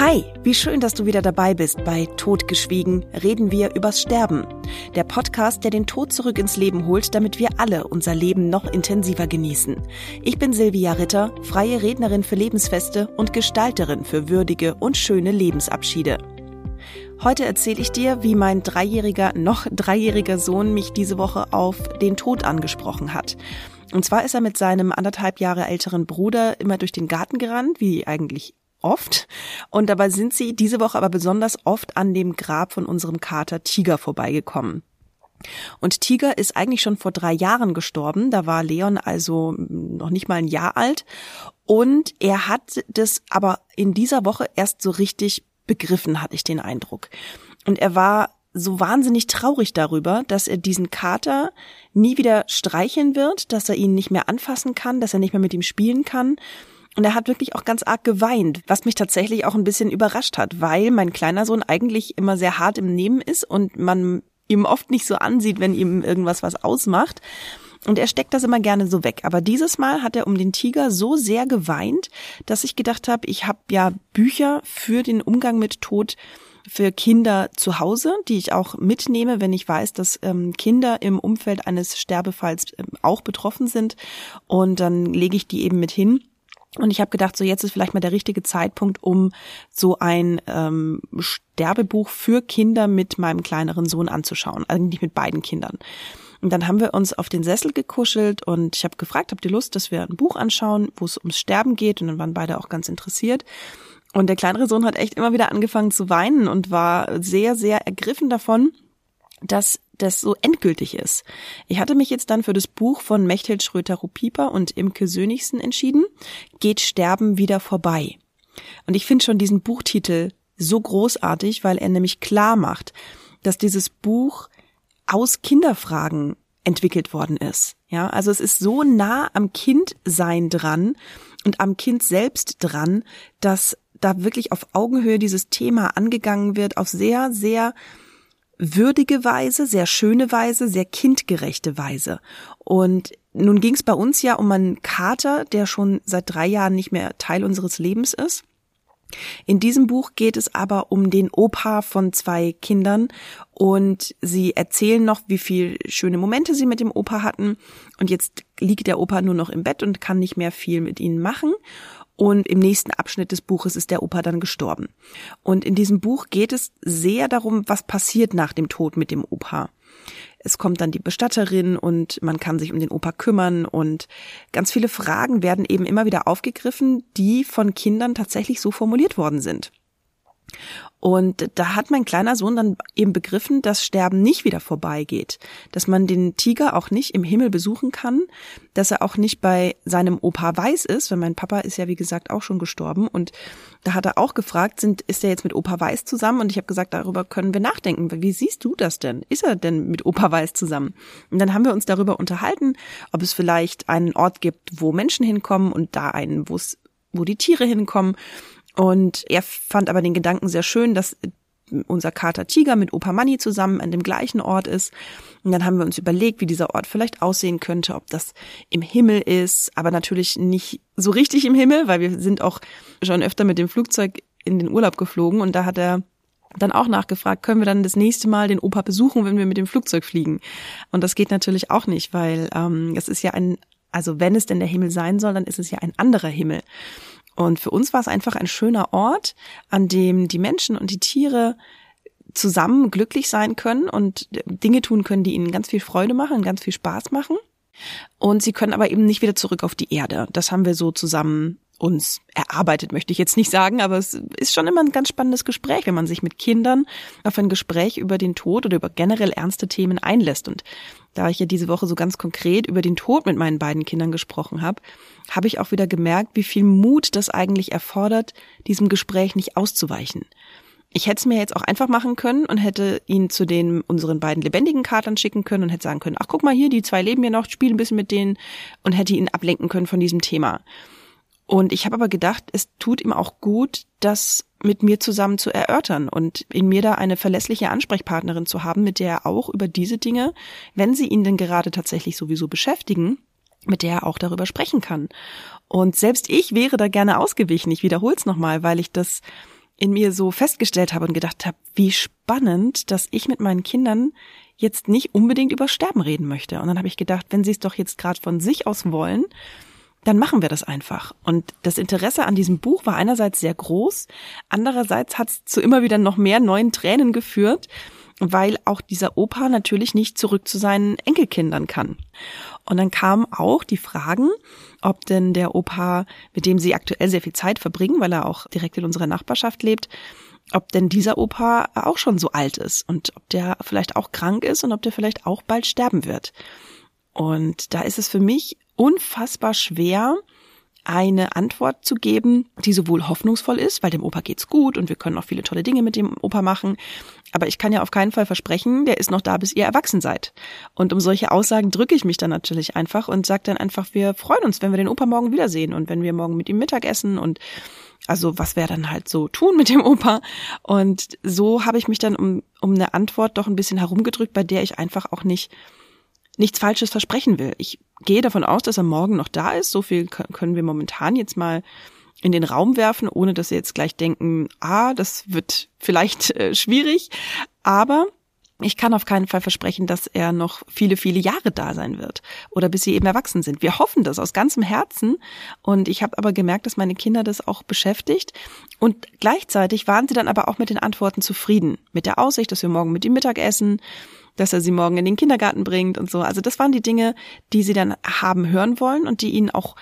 Hi, wie schön, dass du wieder dabei bist bei Todgeschwiegen reden wir übers Sterben. Der Podcast, der den Tod zurück ins Leben holt, damit wir alle unser Leben noch intensiver genießen. Ich bin Silvia Ritter, freie Rednerin für Lebensfeste und Gestalterin für würdige und schöne Lebensabschiede. Heute erzähle ich dir, wie mein dreijähriger, noch dreijähriger Sohn mich diese Woche auf den Tod angesprochen hat. Und zwar ist er mit seinem anderthalb Jahre älteren Bruder immer durch den Garten gerannt, wie eigentlich oft. Und dabei sind sie diese Woche aber besonders oft an dem Grab von unserem Kater Tiger vorbeigekommen. Und Tiger ist eigentlich schon vor drei Jahren gestorben. Da war Leon also noch nicht mal ein Jahr alt. Und er hat das aber in dieser Woche erst so richtig begriffen, hatte ich den Eindruck. Und er war so wahnsinnig traurig darüber, dass er diesen Kater nie wieder streicheln wird, dass er ihn nicht mehr anfassen kann, dass er nicht mehr mit ihm spielen kann. Und er hat wirklich auch ganz arg geweint, was mich tatsächlich auch ein bisschen überrascht hat, weil mein kleiner Sohn eigentlich immer sehr hart im Nehmen ist und man ihm oft nicht so ansieht, wenn ihm irgendwas was ausmacht. Und er steckt das immer gerne so weg. Aber dieses Mal hat er um den Tiger so sehr geweint, dass ich gedacht habe, ich habe ja Bücher für den Umgang mit Tod für Kinder zu Hause, die ich auch mitnehme, wenn ich weiß, dass ähm, Kinder im Umfeld eines Sterbefalls ähm, auch betroffen sind. Und dann lege ich die eben mit hin. Und ich habe gedacht, so jetzt ist vielleicht mal der richtige Zeitpunkt, um so ein ähm, Sterbebuch für Kinder mit meinem kleineren Sohn anzuschauen, eigentlich mit beiden Kindern. Und dann haben wir uns auf den Sessel gekuschelt und ich habe gefragt, habt ihr Lust, dass wir ein Buch anschauen, wo es ums Sterben geht? Und dann waren beide auch ganz interessiert. Und der kleinere Sohn hat echt immer wieder angefangen zu weinen und war sehr, sehr ergriffen davon, dass das so endgültig ist. Ich hatte mich jetzt dann für das Buch von Mechthild Schröter-Rupieper und Imke Sönigsen entschieden, Geht Sterben wieder vorbei. Und ich finde schon diesen Buchtitel so großartig, weil er nämlich klar macht, dass dieses Buch aus Kinderfragen entwickelt worden ist. Ja, also es ist so nah am Kindsein dran und am Kind selbst dran, dass da wirklich auf Augenhöhe dieses Thema angegangen wird, auf sehr, sehr würdige Weise, sehr schöne Weise, sehr kindgerechte Weise. Und nun ging es bei uns ja um einen Kater, der schon seit drei Jahren nicht mehr Teil unseres Lebens ist. In diesem Buch geht es aber um den Opa von zwei Kindern und sie erzählen noch, wie viel schöne Momente sie mit dem Opa hatten und jetzt liegt der Opa nur noch im Bett und kann nicht mehr viel mit ihnen machen und im nächsten Abschnitt des Buches ist der Opa dann gestorben. Und in diesem Buch geht es sehr darum, was passiert nach dem Tod mit dem Opa. Es kommt dann die Bestatterin und man kann sich um den Opa kümmern und ganz viele Fragen werden eben immer wieder aufgegriffen, die von Kindern tatsächlich so formuliert worden sind. Und da hat mein kleiner Sohn dann eben begriffen, dass Sterben nicht wieder vorbeigeht, dass man den Tiger auch nicht im Himmel besuchen kann, dass er auch nicht bei seinem Opa Weiß ist, weil mein Papa ist ja wie gesagt auch schon gestorben und da hat er auch gefragt, sind ist er jetzt mit Opa Weiß zusammen und ich habe gesagt, darüber können wir nachdenken. Wie siehst du das denn? Ist er denn mit Opa Weiß zusammen? Und dann haben wir uns darüber unterhalten, ob es vielleicht einen Ort gibt, wo Menschen hinkommen und da einen, wo es wo die Tiere hinkommen und er fand aber den Gedanken sehr schön, dass unser Kater Tiger mit Opa Manni zusammen an dem gleichen Ort ist. Und dann haben wir uns überlegt, wie dieser Ort vielleicht aussehen könnte, ob das im Himmel ist, aber natürlich nicht so richtig im Himmel, weil wir sind auch schon öfter mit dem Flugzeug in den Urlaub geflogen und da hat er dann auch nachgefragt, können wir dann das nächste Mal den Opa besuchen, wenn wir mit dem Flugzeug fliegen? Und das geht natürlich auch nicht, weil ähm, es ist ja ein, also wenn es denn der Himmel sein soll, dann ist es ja ein anderer Himmel. Und für uns war es einfach ein schöner Ort, an dem die Menschen und die Tiere zusammen glücklich sein können und Dinge tun können, die ihnen ganz viel Freude machen, ganz viel Spaß machen. Und sie können aber eben nicht wieder zurück auf die Erde. Das haben wir so zusammen uns erarbeitet, möchte ich jetzt nicht sagen, aber es ist schon immer ein ganz spannendes Gespräch, wenn man sich mit Kindern auf ein Gespräch über den Tod oder über generell ernste Themen einlässt. Und da ich ja diese Woche so ganz konkret über den Tod mit meinen beiden Kindern gesprochen habe, habe ich auch wieder gemerkt, wie viel Mut das eigentlich erfordert, diesem Gespräch nicht auszuweichen. Ich hätte es mir jetzt auch einfach machen können und hätte ihn zu den unseren beiden lebendigen Katern schicken können und hätte sagen können, ach guck mal hier, die zwei leben ja noch, spiel ein bisschen mit denen und hätte ihn ablenken können von diesem Thema. Und ich habe aber gedacht, es tut ihm auch gut, das mit mir zusammen zu erörtern und in mir da eine verlässliche Ansprechpartnerin zu haben, mit der er auch über diese Dinge, wenn sie ihn denn gerade tatsächlich sowieso beschäftigen, mit der er auch darüber sprechen kann. Und selbst ich wäre da gerne ausgewichen. Ich wiederhole es nochmal, weil ich das in mir so festgestellt habe und gedacht habe, wie spannend, dass ich mit meinen Kindern jetzt nicht unbedingt über Sterben reden möchte. Und dann habe ich gedacht, wenn sie es doch jetzt gerade von sich aus wollen, dann machen wir das einfach. Und das Interesse an diesem Buch war einerseits sehr groß, andererseits hat es zu immer wieder noch mehr neuen Tränen geführt, weil auch dieser Opa natürlich nicht zurück zu seinen Enkelkindern kann. Und dann kamen auch die Fragen, ob denn der Opa, mit dem sie aktuell sehr viel Zeit verbringen, weil er auch direkt in unserer Nachbarschaft lebt, ob denn dieser Opa auch schon so alt ist und ob der vielleicht auch krank ist und ob der vielleicht auch bald sterben wird. Und da ist es für mich unfassbar schwer, eine Antwort zu geben, die sowohl hoffnungsvoll ist, weil dem Opa geht's gut und wir können auch viele tolle Dinge mit dem Opa machen. Aber ich kann ja auf keinen Fall versprechen, der ist noch da, bis ihr erwachsen seid. Und um solche Aussagen drücke ich mich dann natürlich einfach und sage dann einfach, wir freuen uns, wenn wir den Opa morgen wiedersehen und wenn wir morgen mit ihm Mittag essen und also was wir dann halt so tun mit dem Opa. Und so habe ich mich dann um, um eine Antwort doch ein bisschen herumgedrückt, bei der ich einfach auch nicht nichts Falsches versprechen will. Ich gehe davon aus, dass er morgen noch da ist. So viel können wir momentan jetzt mal in den Raum werfen, ohne dass Sie jetzt gleich denken, ah, das wird vielleicht äh, schwierig. Aber ich kann auf keinen Fall versprechen, dass er noch viele, viele Jahre da sein wird oder bis sie eben erwachsen sind. Wir hoffen das aus ganzem Herzen und ich habe aber gemerkt, dass meine Kinder das auch beschäftigt und gleichzeitig waren sie dann aber auch mit den Antworten zufrieden, mit der Aussicht, dass wir morgen mit ihm Mittag essen, dass er sie morgen in den Kindergarten bringt und so. Also das waren die Dinge, die sie dann haben hören wollen und die ihnen auch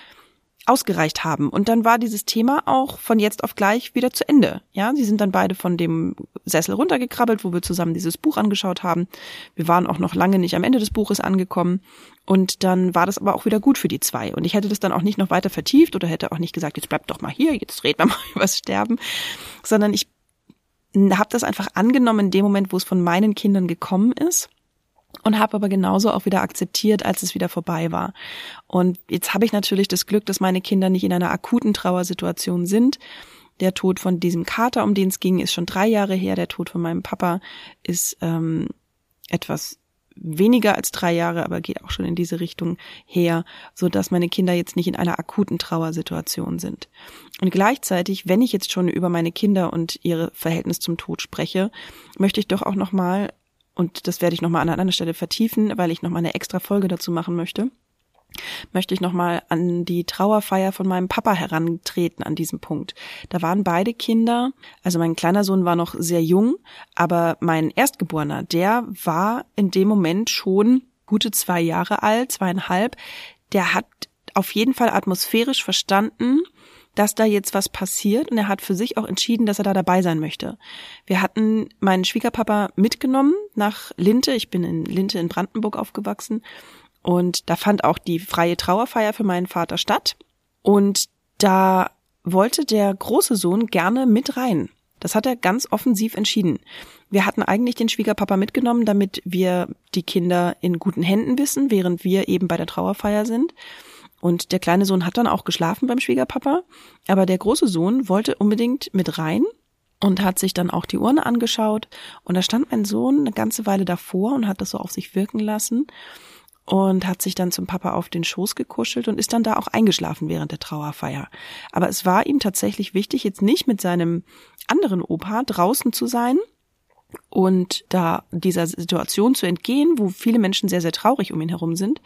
ausgereicht haben. Und dann war dieses Thema auch von jetzt auf gleich wieder zu Ende. Ja, sie sind dann beide von dem Sessel runtergekrabbelt, wo wir zusammen dieses Buch angeschaut haben. Wir waren auch noch lange nicht am Ende des Buches angekommen. Und dann war das aber auch wieder gut für die zwei. Und ich hätte das dann auch nicht noch weiter vertieft oder hätte auch nicht gesagt, jetzt bleibt doch mal hier, jetzt reden wir mal übers Sterben, sondern ich habe das einfach angenommen in dem Moment, wo es von meinen Kindern gekommen ist und habe aber genauso auch wieder akzeptiert, als es wieder vorbei war. Und jetzt habe ich natürlich das Glück, dass meine Kinder nicht in einer akuten Trauersituation sind. Der Tod von diesem Kater, um den es ging, ist schon drei Jahre her. Der Tod von meinem Papa ist ähm, etwas weniger als drei Jahre, aber geht auch schon in diese Richtung her, so dass meine Kinder jetzt nicht in einer akuten Trauersituation sind. Und gleichzeitig, wenn ich jetzt schon über meine Kinder und ihre Verhältnis zum Tod spreche, möchte ich doch auch noch mal und das werde ich noch mal an einer anderen Stelle vertiefen, weil ich noch mal eine extra Folge dazu machen möchte möchte ich nochmal an die Trauerfeier von meinem Papa herantreten an diesem Punkt. Da waren beide Kinder, also mein kleiner Sohn war noch sehr jung, aber mein Erstgeborener, der war in dem Moment schon gute zwei Jahre alt, zweieinhalb. Der hat auf jeden Fall atmosphärisch verstanden, dass da jetzt was passiert und er hat für sich auch entschieden, dass er da dabei sein möchte. Wir hatten meinen Schwiegerpapa mitgenommen nach Linte. Ich bin in Linte in Brandenburg aufgewachsen und da fand auch die freie Trauerfeier für meinen Vater statt. Und da wollte der große Sohn gerne mit rein. Das hat er ganz offensiv entschieden. Wir hatten eigentlich den Schwiegerpapa mitgenommen, damit wir die Kinder in guten Händen wissen, während wir eben bei der Trauerfeier sind. Und der kleine Sohn hat dann auch geschlafen beim Schwiegerpapa, aber der große Sohn wollte unbedingt mit rein und hat sich dann auch die Urne angeschaut. Und da stand mein Sohn eine ganze Weile davor und hat das so auf sich wirken lassen und hat sich dann zum Papa auf den Schoß gekuschelt und ist dann da auch eingeschlafen während der Trauerfeier. Aber es war ihm tatsächlich wichtig, jetzt nicht mit seinem anderen Opa draußen zu sein und da dieser Situation zu entgehen, wo viele Menschen sehr, sehr traurig um ihn herum sind,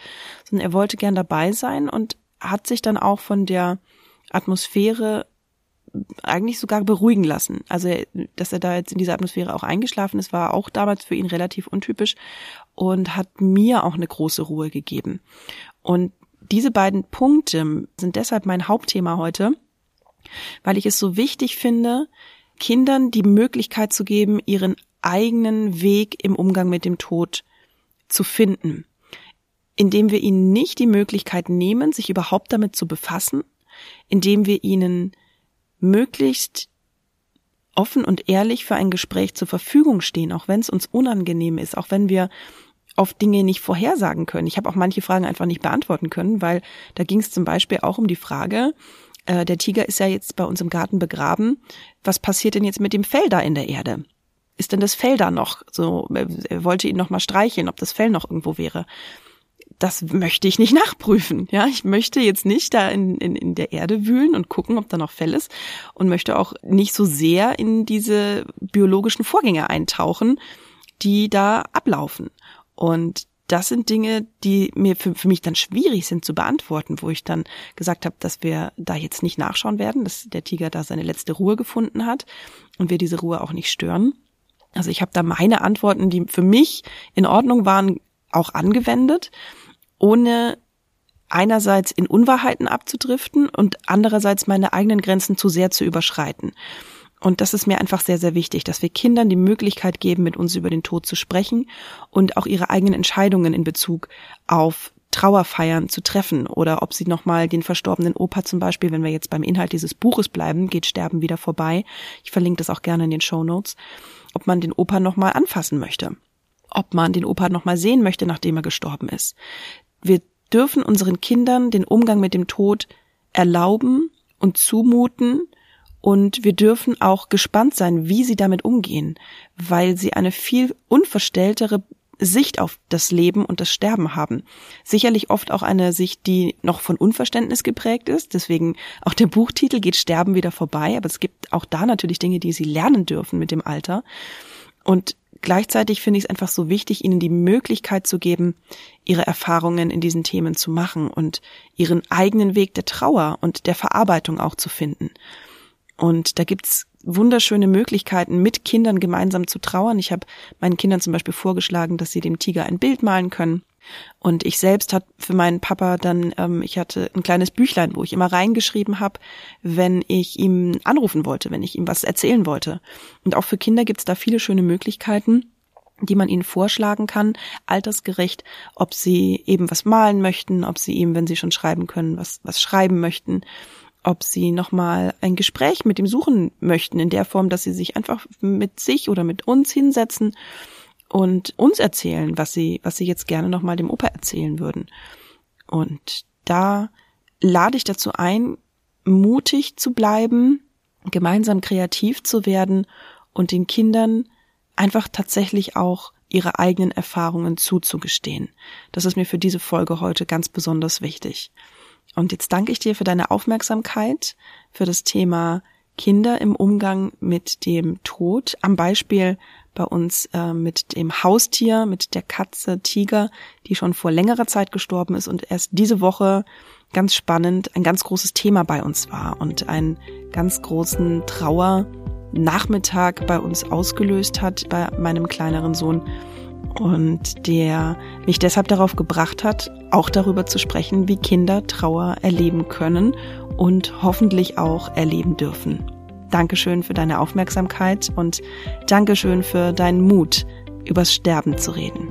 sondern er wollte gern dabei sein und hat sich dann auch von der Atmosphäre eigentlich sogar beruhigen lassen. Also, dass er da jetzt in dieser Atmosphäre auch eingeschlafen ist, war auch damals für ihn relativ untypisch und hat mir auch eine große Ruhe gegeben. Und diese beiden Punkte sind deshalb mein Hauptthema heute, weil ich es so wichtig finde, Kindern die Möglichkeit zu geben, ihren eigenen Weg im Umgang mit dem Tod zu finden, indem wir ihnen nicht die Möglichkeit nehmen, sich überhaupt damit zu befassen, indem wir ihnen möglichst offen und ehrlich für ein Gespräch zur Verfügung stehen, auch wenn es uns unangenehm ist, auch wenn wir oft Dinge nicht vorhersagen können. Ich habe auch manche Fragen einfach nicht beantworten können, weil da ging es zum Beispiel auch um die Frage, äh, der Tiger ist ja jetzt bei uns im Garten begraben, was passiert denn jetzt mit dem Fell da in der Erde? Ist denn das Fell da noch? So, er wollte ihn noch mal streicheln, ob das Fell noch irgendwo wäre. Das möchte ich nicht nachprüfen. Ja, ich möchte jetzt nicht da in, in, in der Erde wühlen und gucken, ob da noch Fell ist und möchte auch nicht so sehr in diese biologischen Vorgänge eintauchen, die da ablaufen. Und das sind Dinge, die mir für, für mich dann schwierig sind zu beantworten, wo ich dann gesagt habe, dass wir da jetzt nicht nachschauen werden, dass der Tiger da seine letzte Ruhe gefunden hat und wir diese Ruhe auch nicht stören. Also ich habe da meine Antworten, die für mich in Ordnung waren, auch angewendet, ohne einerseits in Unwahrheiten abzudriften und andererseits meine eigenen Grenzen zu sehr zu überschreiten. Und das ist mir einfach sehr, sehr wichtig, dass wir Kindern die Möglichkeit geben, mit uns über den Tod zu sprechen und auch ihre eigenen Entscheidungen in Bezug auf Trauerfeiern zu treffen oder ob sie nochmal den verstorbenen Opa zum Beispiel, wenn wir jetzt beim Inhalt dieses Buches bleiben, geht Sterben wieder vorbei. Ich verlinke das auch gerne in den Show Notes, ob man den Opa nochmal anfassen möchte, ob man den Opa nochmal sehen möchte, nachdem er gestorben ist. Wir dürfen unseren Kindern den Umgang mit dem Tod erlauben und zumuten, und wir dürfen auch gespannt sein, wie sie damit umgehen, weil sie eine viel unverstelltere Sicht auf das Leben und das Sterben haben. Sicherlich oft auch eine Sicht, die noch von Unverständnis geprägt ist. Deswegen auch der Buchtitel geht Sterben wieder vorbei. Aber es gibt auch da natürlich Dinge, die sie lernen dürfen mit dem Alter. Und gleichzeitig finde ich es einfach so wichtig, ihnen die Möglichkeit zu geben, ihre Erfahrungen in diesen Themen zu machen und ihren eigenen Weg der Trauer und der Verarbeitung auch zu finden. Und da gibt's wunderschöne Möglichkeiten, mit Kindern gemeinsam zu trauern. Ich habe meinen Kindern zum Beispiel vorgeschlagen, dass sie dem Tiger ein Bild malen können. Und ich selbst hat für meinen Papa dann, ähm, ich hatte ein kleines Büchlein, wo ich immer reingeschrieben habe, wenn ich ihm anrufen wollte, wenn ich ihm was erzählen wollte. Und auch für Kinder gibt's da viele schöne Möglichkeiten die man ihnen vorschlagen kann, altersgerecht, ob sie eben was malen möchten, ob sie ihm, wenn sie schon schreiben können, was, was schreiben möchten ob sie nochmal ein Gespräch mit ihm suchen möchten, in der Form, dass sie sich einfach mit sich oder mit uns hinsetzen und uns erzählen, was sie, was sie jetzt gerne nochmal dem Opa erzählen würden. Und da lade ich dazu ein, mutig zu bleiben, gemeinsam kreativ zu werden und den Kindern einfach tatsächlich auch ihre eigenen Erfahrungen zuzugestehen. Das ist mir für diese Folge heute ganz besonders wichtig. Und jetzt danke ich dir für deine Aufmerksamkeit für das Thema Kinder im Umgang mit dem Tod. Am Beispiel bei uns äh, mit dem Haustier, mit der Katze Tiger, die schon vor längerer Zeit gestorben ist und erst diese Woche ganz spannend ein ganz großes Thema bei uns war und einen ganz großen Trauernachmittag bei uns ausgelöst hat, bei meinem kleineren Sohn und der mich deshalb darauf gebracht hat, auch darüber zu sprechen, wie Kinder Trauer erleben können und hoffentlich auch erleben dürfen. Dankeschön für deine Aufmerksamkeit und Dankeschön für deinen Mut, übers Sterben zu reden.